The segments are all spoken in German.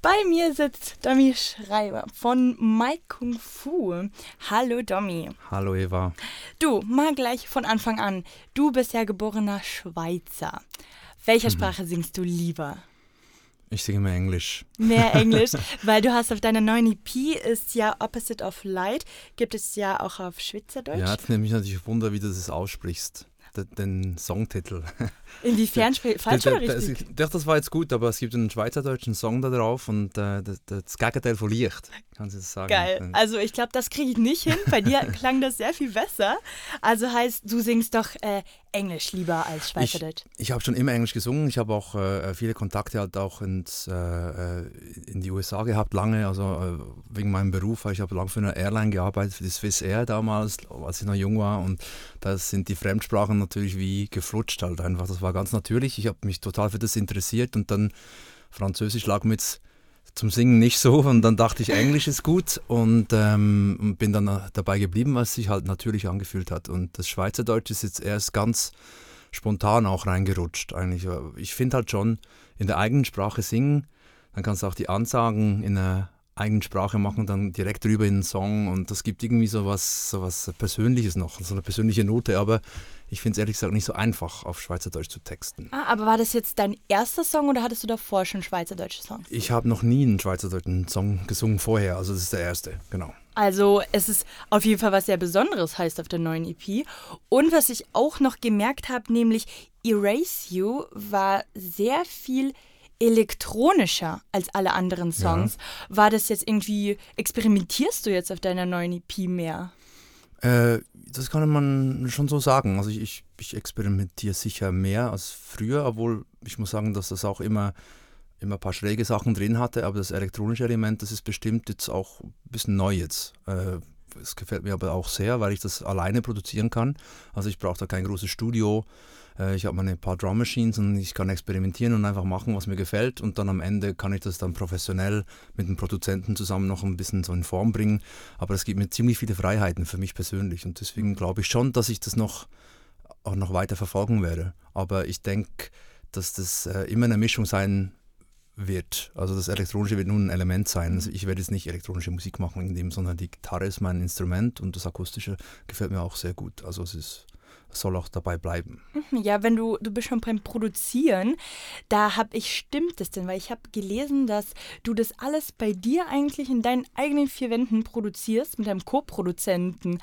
Bei mir sitzt Domi Schreiber von Mike Kung Fu. Hallo Domi. Hallo Eva. Du, mal gleich von Anfang an. Du bist ja geborener Schweizer. Welcher mhm. Sprache singst du lieber? Ich singe mehr Englisch. Mehr Englisch, weil du hast auf deiner neuen EP ist ja Opposite of Light, gibt es ja auch auf Schweizerdeutsch. Ja, jetzt nehme ich natürlich Wunder, wie du das aussprichst den Songtitel. Inwiefern falsch oder richtig? Das, das war jetzt gut, aber es gibt einen schweizerdeutschen Song da drauf und äh, das, das, Gegenteil von Licht, kann du sagen. Geil. Also ich glaube, das kriege ich nicht hin. Bei dir klang das sehr viel besser. Also heißt, du singst doch äh, Englisch lieber als Schweizerdeutsch. Ich, ich habe schon immer Englisch gesungen. Ich habe auch äh, viele Kontakte halt auch ins, äh, äh, in die USA gehabt, lange, also äh, wegen meinem Beruf. Ich habe lange für eine Airline gearbeitet, für die Swiss Air damals, als ich noch jung war. Und da sind die Fremdsprachen natürlich wie geflutscht halt einfach. Das war ganz natürlich. Ich habe mich total für das interessiert und dann Französisch lag mir jetzt zum Singen nicht so und dann dachte ich, Englisch ist gut und ähm, bin dann dabei geblieben, was sich halt natürlich angefühlt hat. Und das Schweizerdeutsch ist jetzt erst ganz spontan auch reingerutscht eigentlich. Ich finde halt schon, in der eigenen Sprache singen, dann kannst du auch die Ansagen in der eigenen Sprache machen, dann direkt drüber in einen Song und das gibt irgendwie so was, so was Persönliches noch, so eine persönliche Note, aber ich finde es ehrlich gesagt nicht so einfach, auf Schweizerdeutsch zu texten. Ah, aber war das jetzt dein erster Song oder hattest du davor schon schweizerdeutsche Songs? Ich habe noch nie einen schweizerdeutschen Song gesungen vorher, also das ist der erste, genau. Also es ist auf jeden Fall was sehr Besonderes heißt auf der neuen EP. Und was ich auch noch gemerkt habe, nämlich Erase You war sehr viel elektronischer als alle anderen Songs. Ja. War das jetzt irgendwie, experimentierst du jetzt auf deiner neuen EP mehr? Äh, das kann man schon so sagen. Also ich, ich, ich, experimentiere sicher mehr als früher, obwohl ich muss sagen, dass das auch immer, immer ein paar schräge Sachen drin hatte, aber das elektronische Element, das ist bestimmt jetzt auch ein bisschen neu jetzt. Äh, es gefällt mir aber auch sehr, weil ich das alleine produzieren kann. Also ich brauche da kein großes Studio. Äh, ich habe meine paar Drum Machines und ich kann experimentieren und einfach machen, was mir gefällt. Und dann am Ende kann ich das dann professionell mit dem Produzenten zusammen noch ein bisschen so in Form bringen. Aber es gibt mir ziemlich viele Freiheiten für mich persönlich. Und deswegen glaube ich schon, dass ich das noch, auch noch weiter verfolgen werde. Aber ich denke, dass das äh, immer eine Mischung sein wird. Also das Elektronische wird nun ein Element sein. Also ich werde jetzt nicht elektronische Musik machen in dem, sondern die Gitarre ist mein Instrument und das Akustische gefällt mir auch sehr gut. Also es ist soll auch dabei bleiben. Mhm, ja, wenn du, du bist schon beim Produzieren, da habe ich, stimmt es denn? Weil ich habe gelesen, dass du das alles bei dir eigentlich in deinen eigenen vier Wänden produzierst, mit deinem Co-Produzenten.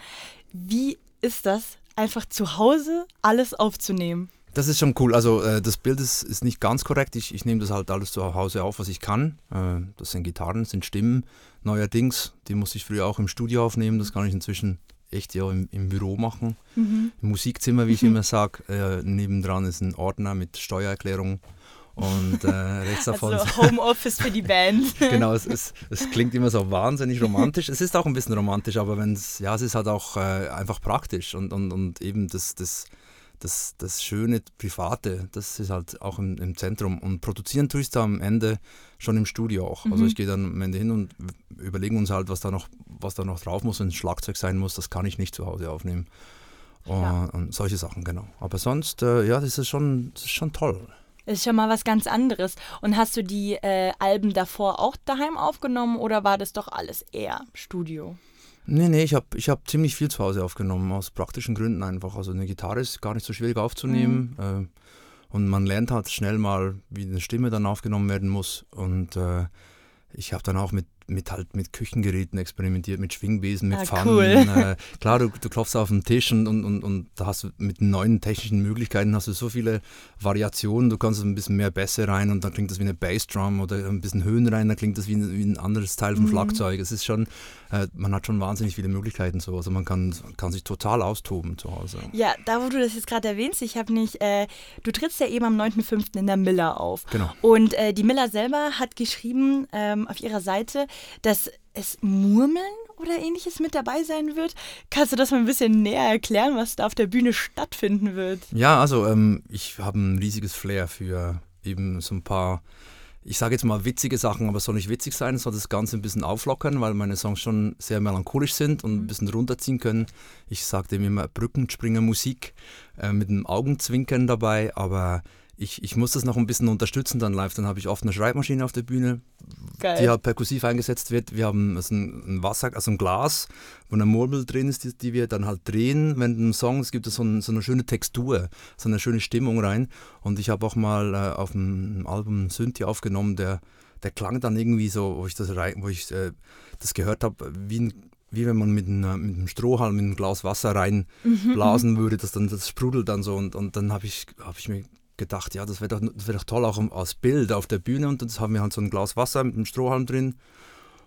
Wie ist das, einfach zu Hause alles aufzunehmen? Das ist schon cool. Also äh, das Bild ist, ist nicht ganz korrekt. Ich, ich nehme das halt alles zu Hause auf, was ich kann. Äh, das sind Gitarren, das sind Stimmen. Neuerdings, die muss ich früher auch im Studio aufnehmen. Das kann ich inzwischen echt ja im, im Büro machen. Mhm. Im Musikzimmer, wie ich mhm. immer sage. Äh, nebendran ist ein Ordner mit Steuererklärung. Und äh, rechts davon. Also Homeoffice für die Band. genau, es, es, es, klingt immer so wahnsinnig romantisch. Es ist auch ein bisschen romantisch, aber wenn es, ja, es ist halt auch äh, einfach praktisch und, und, und eben das, das das, das schöne Private, das ist halt auch im, im Zentrum. Und produzieren tue ich da am Ende schon im Studio auch. Also mhm. Also ich gehe dann am Ende hin und überlege uns halt, was da noch, was da noch drauf muss, wenn ein Schlagzeug sein muss, das kann ich nicht zu Hause aufnehmen. Und, ja. und solche Sachen, genau. Aber sonst, äh, ja, das ist schon, das ist schon toll. Das ist schon mal was ganz anderes. Und hast du die äh, Alben davor auch daheim aufgenommen oder war das doch alles eher Studio? Nee, nee, ich habe ich hab ziemlich viel zu Hause aufgenommen, aus praktischen Gründen einfach. Also eine Gitarre ist gar nicht so schwierig aufzunehmen. Mhm. Äh, und man lernt halt schnell mal, wie eine Stimme dann aufgenommen werden muss. Und äh, ich habe dann auch mit mit halt mit Küchengeräten experimentiert, mit Schwingbesen, mit ah, Pfannen. Cool. Äh, klar, du, du klopfst auf den Tisch und, und, und, und da hast du mit neuen technischen Möglichkeiten hast du so viele Variationen. Du kannst ein bisschen mehr Bässe rein und dann klingt das wie eine Bassdrum oder ein bisschen Höhen rein, dann klingt das wie ein, wie ein anderes Teil vom mhm. Schlagzeug. Es ist schon, äh, man hat schon wahnsinnig viele Möglichkeiten so. Also man kann, kann sich total austoben zu Hause. Ja, da wo du das jetzt gerade erwähnst, ich habe nicht, äh, du trittst ja eben am 9.5. in der Miller auf. Genau. Und äh, die Miller selber hat geschrieben ähm, auf ihrer Seite, dass es Murmeln oder ähnliches mit dabei sein wird. Kannst du das mal ein bisschen näher erklären, was da auf der Bühne stattfinden wird? Ja, also ähm, ich habe ein riesiges Flair für eben so ein paar, ich sage jetzt mal witzige Sachen, aber es soll nicht witzig sein, es soll das Ganze ein bisschen auflockern, weil meine Songs schon sehr melancholisch sind und ein mhm. bisschen runterziehen können. Ich sage dem immer Brückenspringer Musik äh, mit einem Augenzwinkern dabei, aber ich, ich muss das noch ein bisschen unterstützen dann live. Dann habe ich oft eine Schreibmaschine auf der Bühne, Geil. die halt perkussiv eingesetzt wird. Wir haben also ein, Wasser, also ein Glas, wo eine Murmel drin ist, die, die wir dann halt drehen. Wenn ein Song, es gibt so, ein, so, eine schöne Textur, so eine schöne Stimmung rein. Und ich habe auch mal äh, auf dem Album Synthi aufgenommen, der, der klang dann irgendwie so, wo ich das, rein, wo ich, äh, das gehört habe, wie ein wie wenn man mit, einer, mit einem Strohhalm in ein Glas Wasser reinblasen mhm. würde, das dann das sprudelt dann so und, und dann habe ich, hab ich mir gedacht, ja, das wäre doch, wär doch toll auch als Bild auf der Bühne und dann haben wir halt so ein Glas Wasser mit einem Strohhalm drin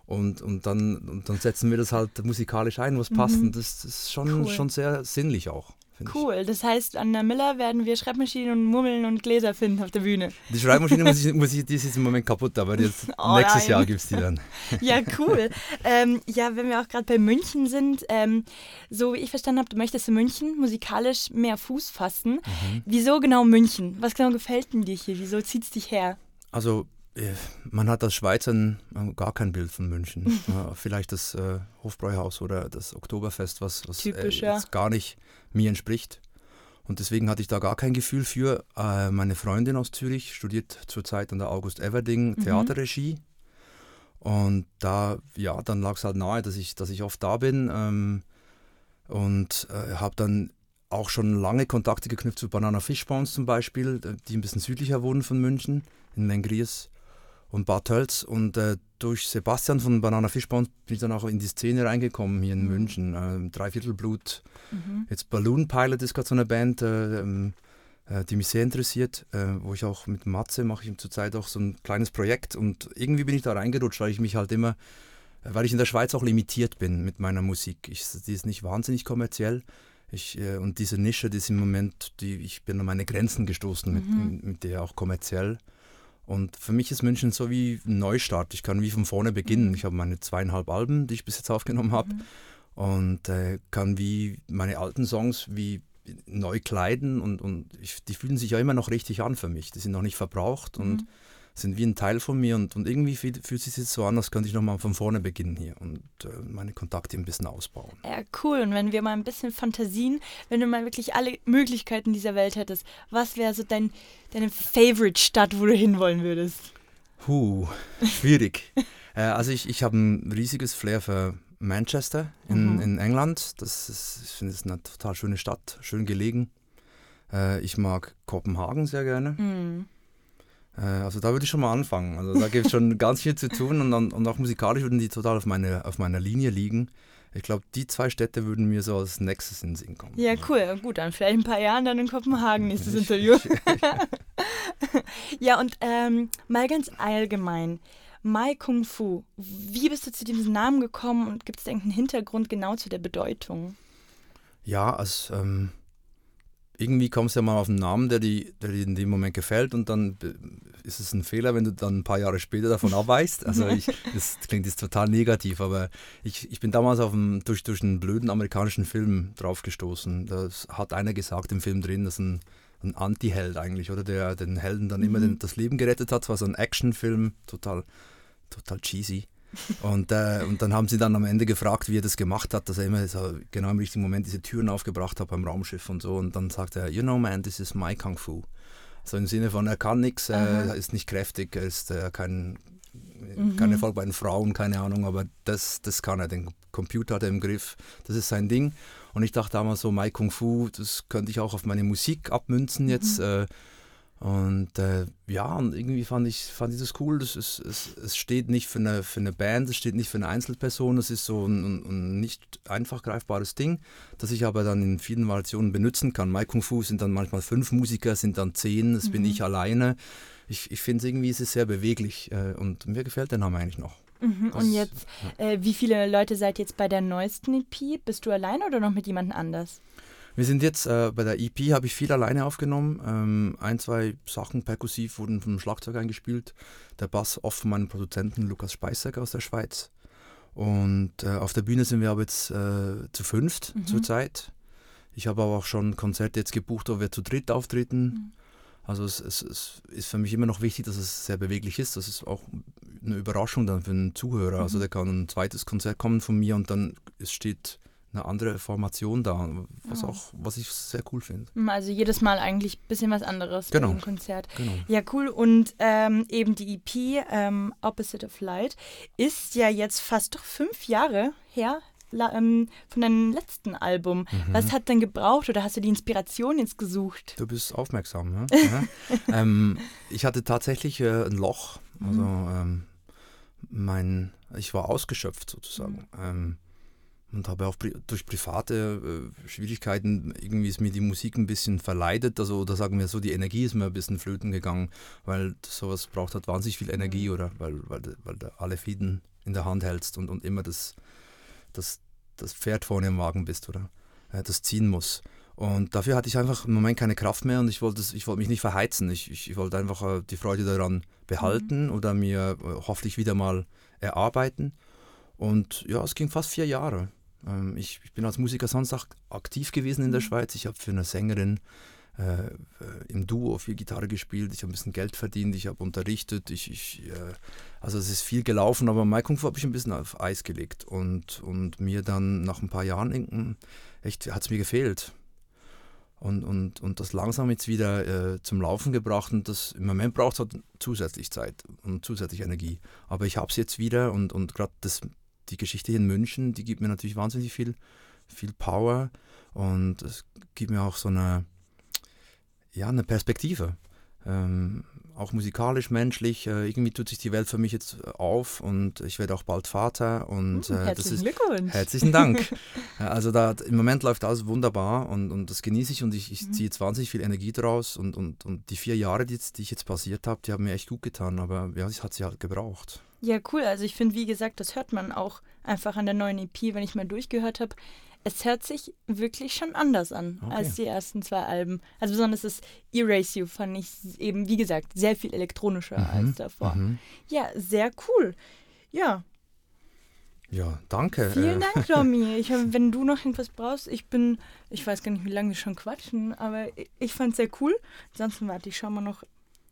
und, und, dann, und dann setzen wir das halt musikalisch ein, was passt mhm. und das, das ist schon, cool. schon sehr sinnlich auch. Cool, das heißt, an der Miller werden wir Schreibmaschinen und Murmeln und Gläser finden auf der Bühne. Die Schreibmaschine muss ich, muss ich, die ist jetzt im Moment kaputt, aber jetzt, oh, nächstes nein. Jahr gibt es die dann. Ja, cool. ähm, ja, wenn wir auch gerade bei München sind, ähm, so wie ich verstanden habe, du möchtest in München musikalisch mehr Fuß fassen. Mhm. Wieso genau München? Was genau gefällt denn dir hier? Wieso zieht es dich her? Also man hat als Schweizer gar kein Bild von München. vielleicht das äh, Hofbräuhaus oder das Oktoberfest, was, was Typisch, äh, gar nicht mir entspricht. Und deswegen hatte ich da gar kein Gefühl für. Äh, meine Freundin aus Zürich studiert zurzeit an der August Everding mhm. Theaterregie. Und da, ja, dann lag es halt nahe, dass ich, dass ich oft da bin. Ähm, und äh, habe dann auch schon lange Kontakte geknüpft zu Banana Fishbones zum Beispiel, die ein bisschen südlicher wohnen von München, in Mengries und Bad Tölz. Und äh, durch Sebastian von Banana Fishbones bin ich dann auch in die Szene reingekommen hier in mhm. München. Äh, Dreiviertelblut. Mhm. Jetzt Balloon Pilot ist gerade so eine Band, äh, ähm, äh, die mich sehr interessiert, äh, wo ich auch mit Matze mache ich zurzeit auch so ein kleines Projekt. Und irgendwie bin ich da reingerutscht, weil ich mich halt immer, äh, weil ich in der Schweiz auch limitiert bin mit meiner Musik. Ich, die ist nicht wahnsinnig kommerziell. Ich, äh, und diese Nische, die ist im Moment, die, ich bin an meine Grenzen gestoßen mhm. mit, mit der auch kommerziell. Und für mich ist München so wie ein Neustart. Ich kann wie von vorne beginnen. Mhm. Ich habe meine zweieinhalb Alben, die ich bis jetzt aufgenommen habe. Mhm. Und äh, kann wie meine alten Songs wie neu kleiden. Und, und ich, die fühlen sich ja immer noch richtig an für mich. Die sind noch nicht verbraucht. Mhm. Sind wie ein Teil von mir und, und irgendwie fühlt, fühlt sich jetzt so an, als könnte ich nochmal von vorne beginnen hier und äh, meine Kontakte ein bisschen ausbauen. Ja, cool. Und wenn wir mal ein bisschen Fantasien, wenn du mal wirklich alle Möglichkeiten dieser Welt hättest, was wäre so dein, deine Favorite-Stadt, wo du hinwollen würdest? Huh, schwierig. äh, also ich, ich habe ein riesiges Flair für Manchester in, mhm. in England. Das ist, ich finde es eine total schöne Stadt, schön gelegen. Äh, ich mag Kopenhagen sehr gerne. Mhm. Äh, also da würde ich schon mal anfangen. Also da gibt es schon ganz viel zu tun und, und auch musikalisch würden die total auf, meine, auf meiner Linie liegen. Ich glaube, die zwei Städte würden mir so als nächstes in den Sinn kommen. Ja, cool. Gut, dann vielleicht ein paar Jahren dann in Kopenhagen nächstes ich, Interview. ja, und ähm, mal ganz allgemein. Mai Kung Fu. Wie bist du zu diesem Namen gekommen und gibt es irgendeinen Hintergrund genau zu der Bedeutung? Ja, also ähm, irgendwie kommst du ja mal auf einen Namen, der dir die in dem Moment gefällt und dann ist es ein Fehler, wenn du dann ein paar Jahre später davon abweichst. Also ich, das klingt jetzt total negativ, aber ich, ich bin damals auf einen, durch, durch einen blöden amerikanischen Film draufgestoßen. Da hat einer gesagt im Film drin, dass ein, ein Anti-Held eigentlich, oder der den Helden dann mhm. immer den, das Leben gerettet hat. Es war so ein Actionfilm, total, total cheesy. Und, äh, und dann haben sie dann am Ende gefragt, wie er das gemacht hat, dass er immer so genau im richtigen Moment diese Türen aufgebracht hat beim Raumschiff und so. Und dann sagt er, you know man, this is my Kung Fu. So im Sinne von, er kann nichts, er ist nicht kräftig, er ist äh, kein, mhm. kein Erfolg bei den Frauen, keine Ahnung, aber das, das kann er, den Computer hat er im Griff, das ist sein Ding. Und ich dachte damals so, My Kung Fu, das könnte ich auch auf meine Musik abmünzen jetzt. Mhm. Und äh, ja, und irgendwie fand ich, fand ich das cool. Das ist, es, es steht nicht für eine, für eine Band, es steht nicht für eine Einzelperson, es ist so ein, ein, nicht einfach greifbares Ding, das ich aber dann in vielen Variationen benutzen kann. Mai Kung Fu sind dann manchmal fünf Musiker, sind dann zehn, das mhm. bin ich alleine. Ich, ich finde es irgendwie, es ist sehr beweglich äh, und mir gefällt der Name eigentlich noch. Mhm. Und jetzt, äh, wie viele Leute seid jetzt bei der neuesten EP? Bist du alleine oder noch mit jemandem anders? Wir sind jetzt äh, bei der EP, habe ich viel alleine aufgenommen. Ähm, ein, zwei Sachen perkussiv wurden vom Schlagzeug eingespielt. Der Bass oft von meinem Produzenten Lukas Speisek aus der Schweiz. Und äh, auf der Bühne sind wir aber jetzt äh, zu fünft mhm. zurzeit. Ich habe aber auch schon Konzerte jetzt gebucht, wo wir zu dritt auftreten. Mhm. Also es, es, es, ist für mich immer noch wichtig, dass es sehr beweglich ist. Das ist auch eine Überraschung dann für einen Zuhörer. Also mhm. Also der kann ein zweites Konzert kommen von mir und dann es steht eine andere Formation da, was auch, was ich sehr cool finde. Also jedes Mal eigentlich ein bisschen was anderes genau. beim Konzert. Genau. Ja, cool. Und ähm, eben die EP ähm, Opposite of Light ist ja jetzt fast doch fünf Jahre her la, ähm, von deinem letzten Album. Mhm. Was hat denn gebraucht oder hast du die Inspiration jetzt gesucht? Du bist aufmerksam, ne? ja. ähm, ich hatte tatsächlich äh, ein Loch. Also ähm, mein, ich war ausgeschöpft sozusagen. Ähm, und habe auch pri durch private äh, Schwierigkeiten irgendwie ist mir die Musik ein bisschen verleidet. Also, oder sagen wir so, die Energie ist mir ein bisschen flöten gegangen, weil sowas braucht halt wahnsinnig viel Energie, oder? Weil, weil, weil du alle Fäden in der Hand hältst und, und immer das, das, das Pferd vorne im Wagen bist, oder? Äh, das ziehen muss. Und dafür hatte ich einfach im Moment keine Kraft mehr und ich wollte, ich wollte mich nicht verheizen. Ich, ich, ich wollte einfach äh, die Freude daran behalten mhm. oder mir äh, hoffentlich wieder mal erarbeiten. Und ja, es ging fast vier Jahre. Ähm, ich, ich, bin als Musiker sonst auch aktiv gewesen in der Schweiz. Ich habe für eine Sängerin äh, im Duo viel Gitarre gespielt. Ich habe ein bisschen Geld verdient. Ich habe unterrichtet. Ich, ich äh, also es ist viel gelaufen, aber Mai Kung habe ich ein bisschen auf Eis gelegt. Und, und mir dann nach ein paar Jahren echt hat es mir gefehlt. Und, und, und das langsam jetzt wieder äh, zum Laufen gebracht und das im Moment braucht es halt zusätzlich Zeit und zusätzlich Energie. Aber ich habe es jetzt wieder und, und gerade das die Geschichte hier in München, die gibt mir natürlich wahnsinnig viel, viel Power und es gibt mir auch so eine, ja, eine Perspektive. Ähm, auch musikalisch, menschlich. Äh, irgendwie tut sich die Welt für mich jetzt auf und ich werde auch bald Vater. Und, uh, äh, herzlichen Glückwunsch. Herzlichen Dank. also da, im Moment läuft alles wunderbar und, und das genieße ich und ich, ich mhm. ziehe jetzt wahnsinnig viel Energie draus und, und, und die vier Jahre, die, die ich jetzt passiert habe, die haben mir echt gut getan, aber ja, es hat sie halt gebraucht. Ja, cool. Also ich finde, wie gesagt, das hört man auch einfach an der neuen EP, wenn ich mal durchgehört habe. Es hört sich wirklich schon anders an okay. als die ersten zwei Alben. Also besonders das Erase You fand ich eben, wie gesagt, sehr viel elektronischer mhm. als davor. Mhm. Ja, sehr cool. Ja. Ja, danke. Vielen Dank, Domi. Ich hab, wenn du noch irgendwas brauchst, ich bin, ich weiß gar nicht, wie lange wir schon quatschen, aber ich, ich fand es sehr cool. Ansonsten warte ich, schau mal noch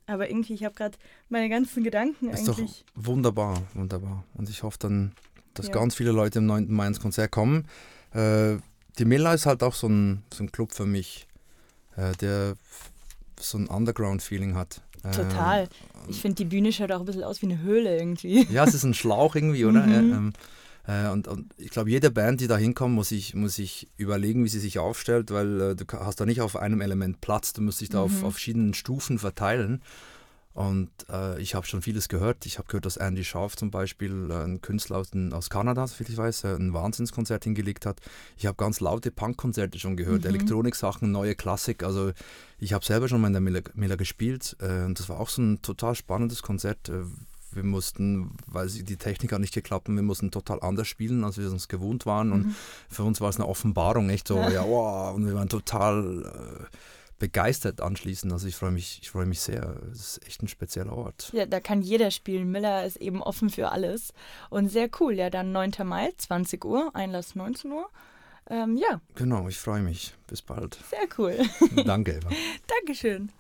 aber irgendwie, ich habe gerade meine ganzen Gedanken ist eigentlich. Doch wunderbar, wunderbar. Und ich hoffe dann, dass ja. ganz viele Leute im 9. Mai ins Konzert kommen. Äh, die Miller ist halt auch so ein, so ein Club für mich, äh, der so ein Underground-Feeling hat. Äh, Total. ich finde, die Bühne schaut auch ein bisschen aus wie eine Höhle irgendwie. Ja, es ist ein Schlauch irgendwie, oder? Mhm. Ähm, äh, und, und, ich glaube, jede Band, die da hinkommt, muss sich, muss sich überlegen, wie sie sich aufstellt, weil äh, du hast da nicht auf einem Element Platz, du musst dich da mhm. auf, auf verschiedenen Stufen verteilen. Und äh, ich habe schon vieles gehört. Ich habe gehört, dass Andy Scharf zum Beispiel, äh, ein Künstler aus, aus Kanada, soviel ich weiß, äh, ein Wahnsinnskonzert hingelegt hat. Ich habe ganz laute Punkkonzerte schon gehört, mhm. Elektronik-Sachen, neue Klassik. Also ich habe selber schon mal in der Miller, Miller gespielt. Äh, und das war auch so ein total spannendes Konzert, äh, wir mussten, weil die Technik hat nicht geklappt, wir mussten total anders spielen, als wir uns gewohnt waren. Und mhm. für uns war es eine Offenbarung, echt so, ja, ja wow, und wir waren total äh, begeistert anschließend. Also ich freue mich, ich freue mich sehr. Es ist echt ein spezieller Ort. Ja, da kann jeder spielen. Miller ist eben offen für alles. Und sehr cool. Ja, dann 9. Mai, 20 Uhr, Einlass 19 Uhr. Ähm, ja. Genau, ich freue mich. Bis bald. Sehr cool. Danke, Eva. Dankeschön.